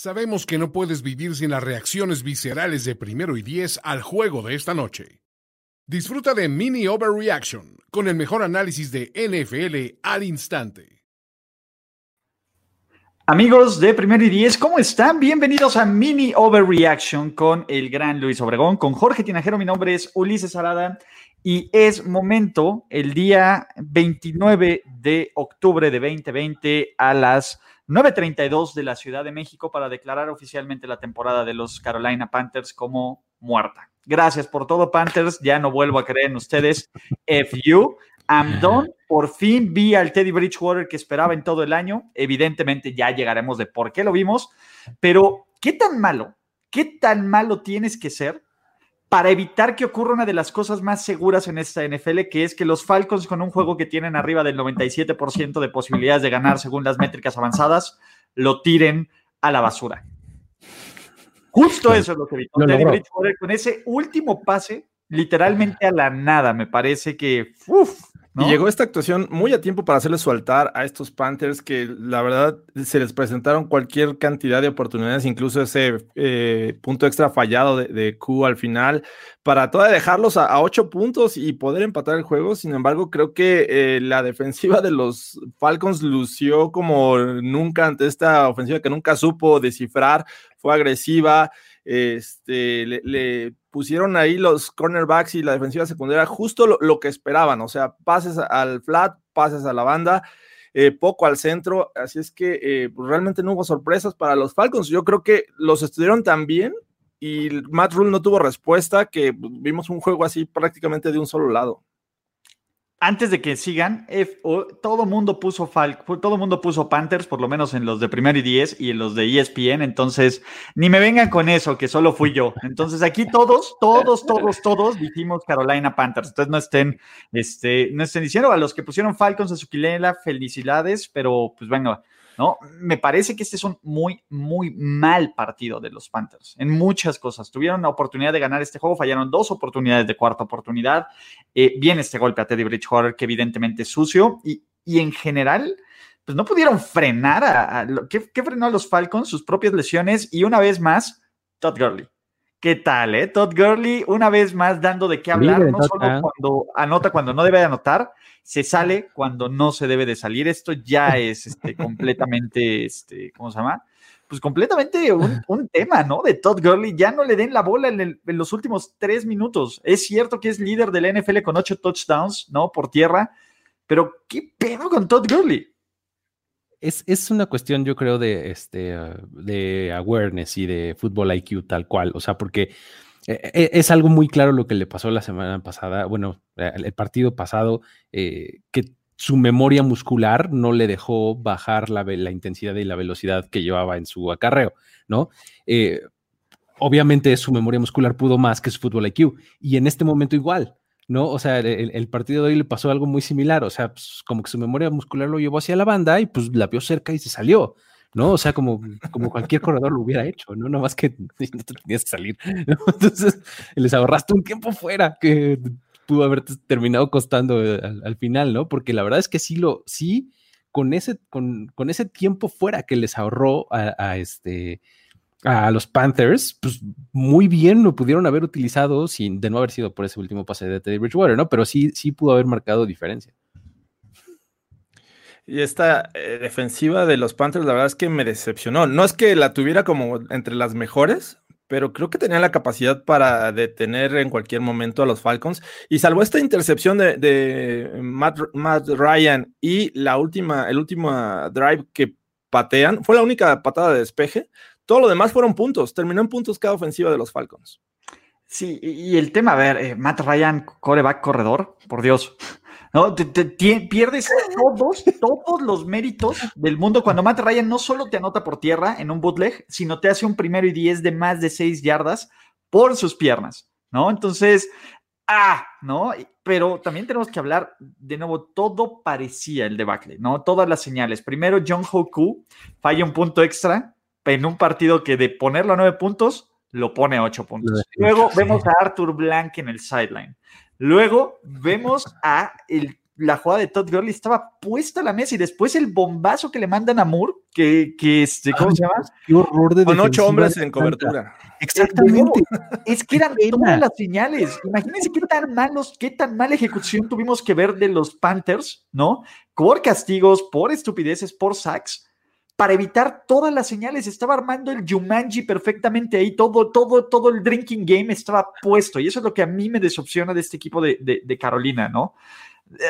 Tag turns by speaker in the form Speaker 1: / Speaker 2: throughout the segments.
Speaker 1: Sabemos que no puedes vivir sin las reacciones viscerales de primero y diez al juego de esta noche. Disfruta de Mini Overreaction con el mejor análisis de NFL al instante.
Speaker 2: Amigos de Primero y Diez, ¿cómo están? Bienvenidos a Mini Overreaction con el gran Luis Obregón, con Jorge Tinajero. Mi nombre es Ulises Arada y es momento, el día 29 de octubre de 2020 a las 9.32 de la Ciudad de México para declarar oficialmente la temporada de los Carolina Panthers como muerta. Gracias por todo, Panthers. Ya no vuelvo a creer en ustedes. F you. I'm done. Por fin vi al Teddy Bridgewater que esperaba en todo el año. Evidentemente ya llegaremos de por qué lo vimos. Pero, ¿qué tan malo? ¿Qué tan malo tienes que ser para evitar que ocurra una de las cosas más seguras en esta NFL, que es que los Falcons con un juego que tienen arriba del 97% de posibilidades de ganar según las métricas avanzadas, lo tiren a la basura. Justo eso es lo que vi con con ese último pase, literalmente a la nada, me parece que uf,
Speaker 3: y llegó esta actuación muy a tiempo para hacerle su altar a estos Panthers que la verdad se les presentaron cualquier cantidad de oportunidades, incluso ese eh, punto extra fallado de, Q al final, para todavía dejarlos a, ocho puntos y poder empatar el juego. Sin embargo, creo que eh, la defensiva de los Falcons lució como nunca ante esta ofensiva que nunca supo descifrar, fue agresiva. Este, le, pusieron ahí los cornerbacks y la defensiva secundaria justo lo, que esperaban, o sea, pases al flat, pases a la banda, eh, poco al centro, así es que eh, pues, realmente no hubo sorpresas para los Falcons. Yo creo que los estudiaron tan bien y Matt Rule no tuvo respuesta que pues, vimos un juego así prácticamente de un solo lado
Speaker 2: antes de que sigan, todo mundo puso todo mundo puso Panthers, por lo menos en los de primero y diez y en los de ESPN, entonces ni me vengan con eso, que solo fui yo. Entonces aquí todos, todos, todos, todos dijimos Carolina Panthers. Entonces no estén, este, no estén diciendo a los que pusieron Falcons a su quilena, felicidades, pero pues venga, ¿no? Me parece que este es un muy, muy mal partido de los Panthers en muchas cosas. Tuvieron la oportunidad de ganar este juego, fallaron dos oportunidades de cuarta oportunidad. Eh, viene este golpe a Teddy Bridgewater, que evidentemente es sucio, y, en general, pues no pudieron frenar a, ¿qué, frenó a los Falcons? Sus propias lesiones y una vez más, Todd Gurley. ¿Qué tal, eh? Todd Gurley, una vez más dando de qué hablar, no solo cuando anota cuando no debe de anotar, se sale cuando no se debe de salir. Esto ya es este, completamente, este, ¿cómo se llama? Pues completamente un, tema, ¿no? De Todd Gurley. Ya no le den la bola en, los últimos tres minutos. Es cierto que es líder del NFL con ocho touchdowns, ¿no? Por tierra. Pero, ¿qué pedo con Todd Gurley?
Speaker 4: Es, una cuestión, yo creo, de, este, de awareness y de fútbol IQ tal cual. O sea, porque e, e, es algo muy claro lo que le pasó la semana pasada, bueno, el partido pasado, eh, que su memoria muscular no le dejó bajar la, intensidad y la velocidad que llevaba en su acarreo, ¿no? Eh, obviamente su memoria muscular pudo más que su fútbol IQ y en este momento igual, ¿no? O sea, el, partido de hoy le pasó algo muy similar, o sea, pues, como que su memoria muscular lo llevó hacia la banda y pues la vio cerca y se salió, ¿no? O sea, como, como cualquier corredor lo hubiera hecho, ¿no? No más que no te tenías que salir. Entonces, les ahorraste un tiempo fuera que pudo haberte terminado costando eh, al, final, ¿no? Porque la verdad es que sí lo, sí, con ese, con, con ese tiempo fuera que les ahorró a, este a los Panthers, pues muy bien lo pudieron haber utilizado sin de no haber sido por ese último pase de Teddy Bridgewater, ¿no? Pero sí, sí pudo haber marcado diferencia.
Speaker 3: Y esta eh, defensiva de los Panthers, la verdad es que me decepcionó. No es que la tuviera como entre las mejores, pero creo que tenía la capacidad para detener en cualquier momento a los Falcons. Y salvo esta intercepción de, Matt, Ryan y la última, el último drive que patean, fue la única patada de despeje. Todo lo demás fueron puntos. Terminó en puntos cada ofensiva de los Falcons.
Speaker 2: Sí, y el tema, a ver, eh, Matt Ryan, coreback corredor, por Dios. ¿no? pierdes todos, todos los méritos del mundo cuando Matt Ryan no solo te anota por tierra en un bootleg, sino te hace un primero y diez de más de seis yardas por sus piernas, ¿no? Entonces, ah, ¿no? Pero también tenemos que hablar, de nuevo, todo parecía el debacle, ¿no? Todas las señales. Primero, John Hoku falla un punto extra en un partido que de ponerlo a nueve puntos, lo pone a ocho puntos. Luego vemos a Arthur Blank en el sideline. Luego vemos a la jugada de Todd Gurley estaba puesta a la mesa y después el bombazo que le mandan a Moore, que, que este, ¿cómo se llama?
Speaker 3: Qué horror de Con ocho hombres en cobertura.
Speaker 2: Exactamente. Es que eran todas las señales. Imagínense qué tan malos, qué tan mala ejecución tuvimos que ver de los Panthers, ¿no? Por castigos, por estupideces, por sacks para evitar todas las señales. Estaba armando el Jumanji perfectamente ahí, todo, todo, todo el drinking game estaba puesto. Y eso es lo que a mí me desopciona de este equipo de, Carolina, ¿no?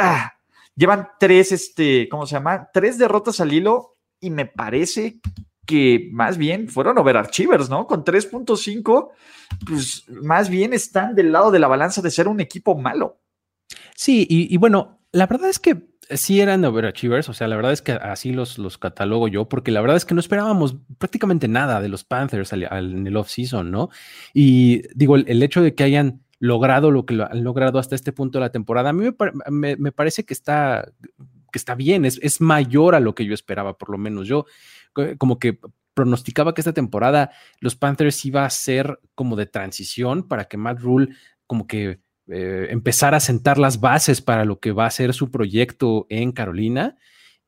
Speaker 2: Ah, llevan tres, este, ¿cómo se llama? Tres derrotas al hilo y me parece que más bien fueron overachievers, ¿no? Con 3.5, pues más bien están del lado de la balanza de ser un equipo malo.
Speaker 4: Sí, y bueno, la verdad es que sí eran overachievers, o sea, la verdad es que así los, los catalogo yo, porque la verdad es que no esperábamos prácticamente nada de los Panthers en el off-season, ¿no? Y digo, el, hecho de que hayan logrado lo que han logrado hasta este punto de la temporada, a mí me, parece que está, que está bien, es, es mayor a lo que yo esperaba, por lo menos. Yo como que pronosticaba que esta temporada los Panthers iba a ser como de transición para que Matt Rule como que eh, empezar a sentar las bases para lo que va a ser su proyecto en Carolina.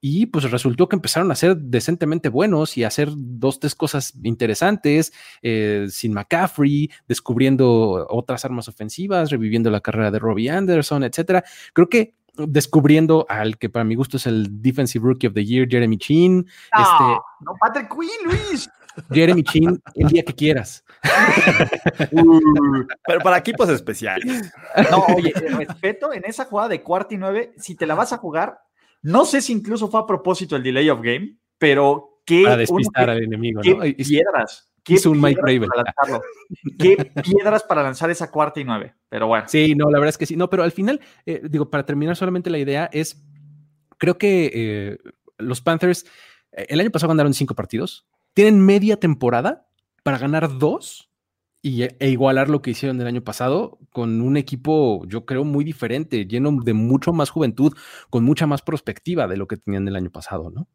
Speaker 4: Y pues resultó que empezaron a ser decentemente buenos y a hacer dos, tres cosas interesantes, eh, sin McCaffrey, descubriendo otras armas ofensivas, reviviendo la carrera de Robbie Anderson, etcétera. Creo que descubriendo al que para mi gusto es el Defensive Rookie of the Year, Jeremy Chin.
Speaker 2: este, no, Patrick Quinn, Luis.
Speaker 4: Jeremy Chin, el día que quieras.
Speaker 3: pero para equipos especiales.
Speaker 2: No, oye, respeto en esa jugada de cuarta y nueve, si te la vas a jugar, no sé si incluso fue a propósito el delay of game, pero qué.
Speaker 4: Para despistar al enemigo,
Speaker 2: ¿no? Qué piedras. ¿Qué
Speaker 4: un Mike
Speaker 2: ¿Qué piedras para lanzar esa cuarta y nueve? Pero bueno.
Speaker 4: Sí, no, la verdad es que sí. No, pero al final, eh, digo, para terminar solamente la idea es, creo que eh, los Panthers eh, el año pasado ganaron cinco partidos, tienen media temporada para ganar dos y, e igualar lo que hicieron el año pasado con un equipo, yo creo, muy diferente, lleno de mucho más juventud, con mucha más perspectiva de lo que tenían el año pasado, ¿no?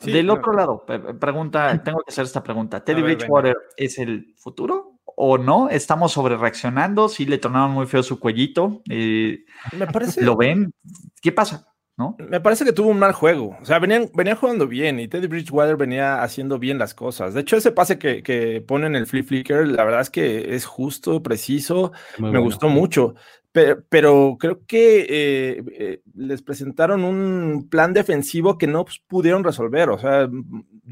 Speaker 2: Del otro lado, pregunta, tengo que hacer esta pregunta. ¿Teddy Bridgewater es el futuro o no? ¿Estamos sobre reaccionando? ¿Sí le tornaron muy feo su cuellito? Eh,
Speaker 3: Me parece.
Speaker 2: ¿Lo ven? ¿Qué pasa?
Speaker 3: Me parece que tuvo un mal juego. O sea, venían, venía jugando bien y Teddy Bridgewater venía haciendo bien las cosas. De hecho, ese pase que, que pone en el flip flicker, la verdad es que es justo, preciso. me gustó mucho. Pero, creo que eh, eh, les presentaron un plan defensivo que no pues, pudieron resolver. O sea,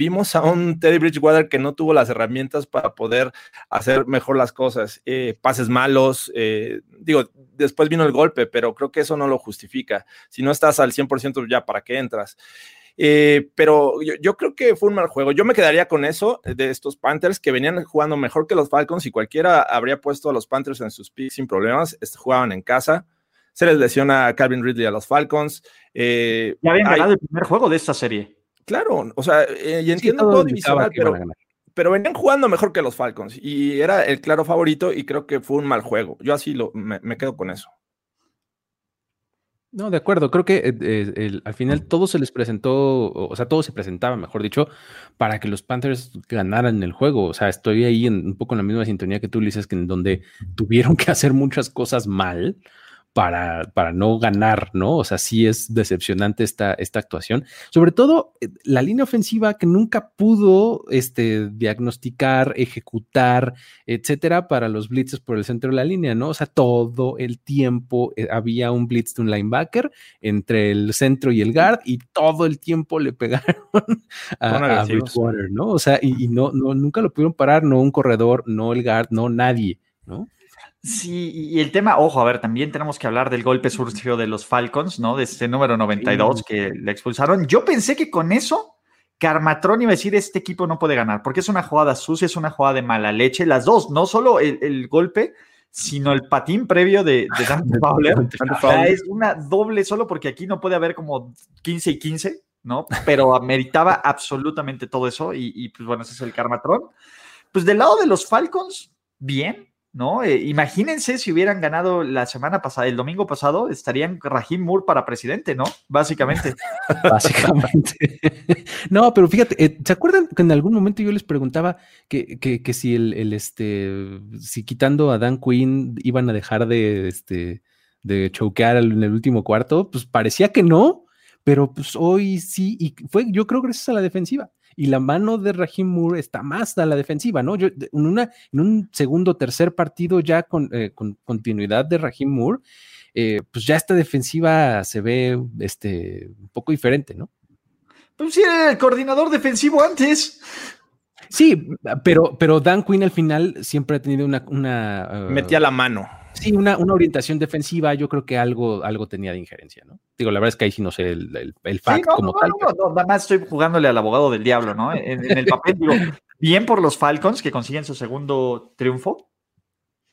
Speaker 3: vimos a un Teddy Bridgewater que no tuvo las herramientas para poder hacer mejor las cosas. Eh, pases malos, digo, después vino el golpe, pero creo que eso no lo justifica. Si no estás al 100% ya, ¿para qué entras? Eh, pero yo, creo que fue un mal juego. Yo me quedaría con eso de estos Panthers que venían jugando mejor que los Falcons y cualquiera habría puesto a los Panthers en sus picks sin problemas. Este, jugaban en casa. Se les lesiona a Calvin Ridley a los Falcons.
Speaker 2: Eh, ya habían ganado el primer juego de esta serie.
Speaker 3: Claro, o sea, eh, y entiendo todo pero, pero, venían jugando mejor que los Falcons y era el claro favorito y creo que fue un mal juego. Yo así lo, me quedo con eso.
Speaker 4: No, de acuerdo. Creo que eh, eh, al final todo se les presentó, o sea, todo se presentaba, mejor dicho, para que los Panthers ganaran el juego. O sea, estoy ahí en, un poco en la misma sintonía que tú, dices, que en donde tuvieron que hacer muchas cosas mal para, para no ganar, ¿no? O sea, sí es decepcionante esta, esta actuación. Sobre todo eh, la línea ofensiva que nunca pudo este, diagnosticar, ejecutar, etcétera, para los blitzes por el centro de la línea, ¿no? O sea, todo el tiempo eh, había un blitz de un linebacker entre el centro y el guard y todo el tiempo le pegaron a, a ¿no? O sea, y, y no, no, nunca lo pudieron parar, no un corredor, no el guard, no nadie, ¿no?
Speaker 2: Sí, y el tema, ojo, a ver, también tenemos que hablar del golpe surgido de los Falcons, ¿no? De este número 92 que le expulsaron. Yo pensé que con eso Carmatrón iba a decir, este equipo no puede ganar, porque es una jugada sucia, es una jugada de mala leche, las dos, no solo el, golpe, sino el patín previo de, de Dante Fowler. O sea, es una doble solo porque aquí no puede haber como 15 y 15, ¿no? Pero ameritaba absolutamente todo eso y, y pues bueno, ese es el Karmatron. Pues del lado de los Falcons, bien, ¿no? Eh, imagínense si hubieran ganado la semana pasada, el domingo pasado, estarían Rahim Moore para presidente, ¿no? Básicamente.
Speaker 4: Básicamente. no, pero fíjate, eh, ¿se acuerdan que en algún momento yo les preguntaba que, que, que si el, el, este, si quitando a Dan Quinn iban a dejar de, este, de choquear en el último cuarto? Pues parecía que no, pero pues hoy sí, y fue, yo creo, gracias a la defensiva y la mano de Rahim Moore está más a la defensiva, ¿no? Yo, en, una, en un segundo, tercer partido ya con, eh, con continuidad de Rahim Moore, eh, pues ya esta defensiva se ve este, un poco diferente, ¿no?
Speaker 2: Pues sí, era el coordinador defensivo antes.
Speaker 4: Sí, pero, pero Dan Quinn al final siempre ha tenido una... una
Speaker 3: uh, Metía la mano.
Speaker 4: Sí, una, una, orientación defensiva, yo creo que algo, algo tenía de injerencia, ¿no? Digo, la verdad es que ahí sí no sé el, el, el fact
Speaker 2: sí, no,
Speaker 4: como
Speaker 2: no,
Speaker 4: tal.
Speaker 2: No, no, nada más estoy jugándole al abogado del diablo, ¿no? En, en el papel, digo, bien por los Falcons que consiguen su segundo triunfo,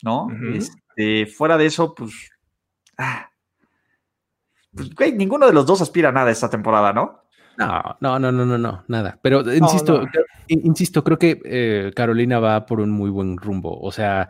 Speaker 2: ¿no? Uh -huh. este, fuera de eso, pues, ah, pues, güey, ninguno de los dos aspira a nada esta temporada, ¿no?
Speaker 4: No, no, no, no, no, no, nada. Pero no, insisto, no. insisto, creo que eh, Carolina va por un muy buen rumbo. O sea,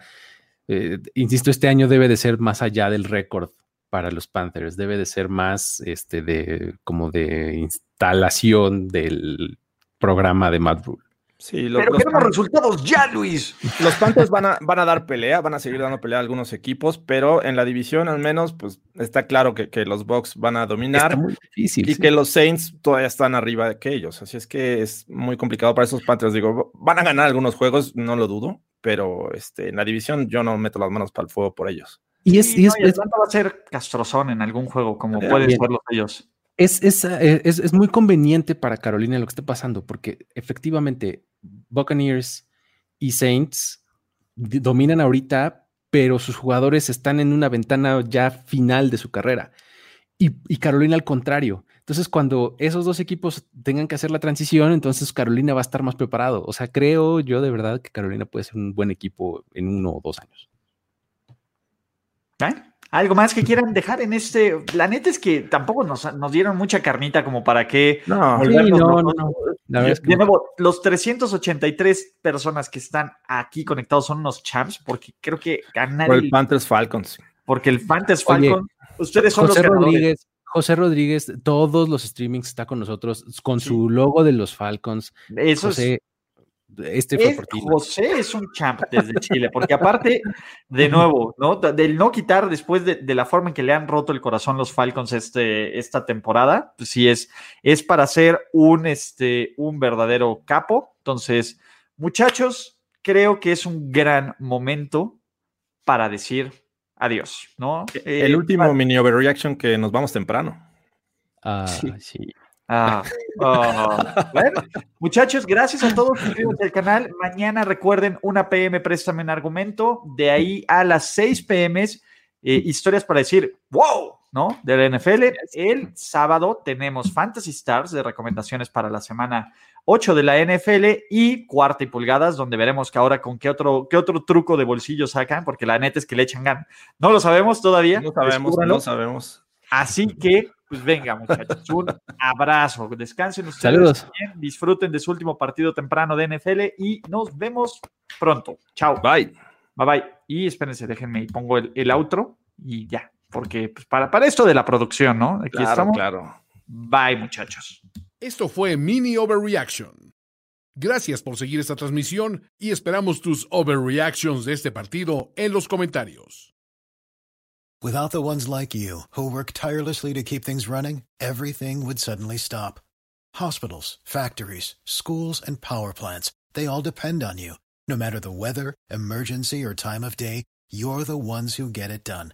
Speaker 4: eh, insisto, este año debe de ser más allá del récord para los Panthers, debe de ser más este de como de instalación del programa de Matt Rule.
Speaker 2: Sí, lo, Pero los queremos resultados ya, Luis.
Speaker 3: Los Panthers van a, van a dar pelea, van a seguir dando pelea a algunos equipos, pero en la división al menos, pues está claro que, que los Bucks van a dominar.
Speaker 4: Está muy difícil.
Speaker 3: Y
Speaker 4: sí.
Speaker 3: que los Saints todavía están arriba que ellos. Así es que es muy complicado para esos Panthers. Digo, van a ganar algunos juegos, no lo dudo, pero este, en la división yo no meto las manos para el fuego por ellos.
Speaker 2: Y es, sí, y es, no, y es, va a ser castrozón en algún juego, como eh, pueden ser los ellos.
Speaker 4: Es, es, es, es, muy conveniente para Carolina lo que está pasando, porque efectivamente Buccaneers y Saints dominan ahorita, pero sus jugadores están en una ventana ya final de su carrera. Y, y, Carolina al contrario. Entonces, cuando esos dos equipos tengan que hacer la transición, entonces Carolina va a estar más preparado. O sea, creo yo de verdad que Carolina puede ser un buen equipo en uno o dos años.
Speaker 2: ¿Eh? ¿Algo más que quieran dejar en este? La neta es que tampoco nos, nos dieron mucha carnita como para que.
Speaker 4: No, sí, no, no, no.
Speaker 2: La es que de nuevo, los 383 personas que están aquí conectados son unos champs, porque creo que ganar.
Speaker 3: Por el Panthers Falcons.
Speaker 2: Porque el Panthers Falcons. Ustedes son
Speaker 4: José
Speaker 2: los
Speaker 4: Rodríguez, José Rodríguez, todos los streamings está con nosotros, con sí. su logo de los Falcons.
Speaker 2: Eso
Speaker 4: José,
Speaker 2: es.
Speaker 4: Este fue
Speaker 2: es, José es un champ desde Chile, porque aparte, de nuevo, ¿no? Del no quitar después de, de, la forma en que le han roto el corazón los Falcons este, esta temporada, pues sí es, es para ser un, este, un verdadero capo. Entonces, muchachos, creo que es un gran momento para decir adiós, ¿no?
Speaker 3: El eh, último para... mini overreaction que nos vamos temprano.
Speaker 4: Ah, sí. sí.
Speaker 2: Ah, oh. bueno, muchachos, gracias a todos suscríbanse al canal. Mañana recuerden, una PM, préstame un argumento. De ahí a las 6 PM, eh, historias para decir, wow, ¿no? De la NFL. El sábado tenemos Fantasy Stars de recomendaciones para la semana 8 de la NFL y cuarta y pulgadas, donde veremos que ahora con qué otro, qué otro truco de bolsillo sacan, porque la neta es que le echan gan. No lo sabemos todavía.
Speaker 3: No sabemos, Descúbralo. no sabemos.
Speaker 2: Así que pues venga, muchachos, un abrazo. Descansen ustedes.
Speaker 4: Saludos.
Speaker 2: Bien, disfruten de su último partido temprano de NFL y nos vemos pronto. Chao.
Speaker 3: Bye.
Speaker 2: Bye bye. Y espérense, déjenme y pongo el, el outro y ya, porque pues, para, para esto de la producción, ¿no? Aquí
Speaker 3: claro,
Speaker 2: estamos.
Speaker 3: Claro.
Speaker 2: Bye, muchachos.
Speaker 1: Esto fue Mini Overreaction. Gracias por seguir esta transmisión y esperamos tus overreactions de este partido en los comentarios.
Speaker 5: Without the ones like you, who work tirelessly to keep things running, everything would suddenly stop. Hospitals, factories, schools, and power plants, they all depend on you. No matter the weather, emergency, or time of day, you're the ones who get it done.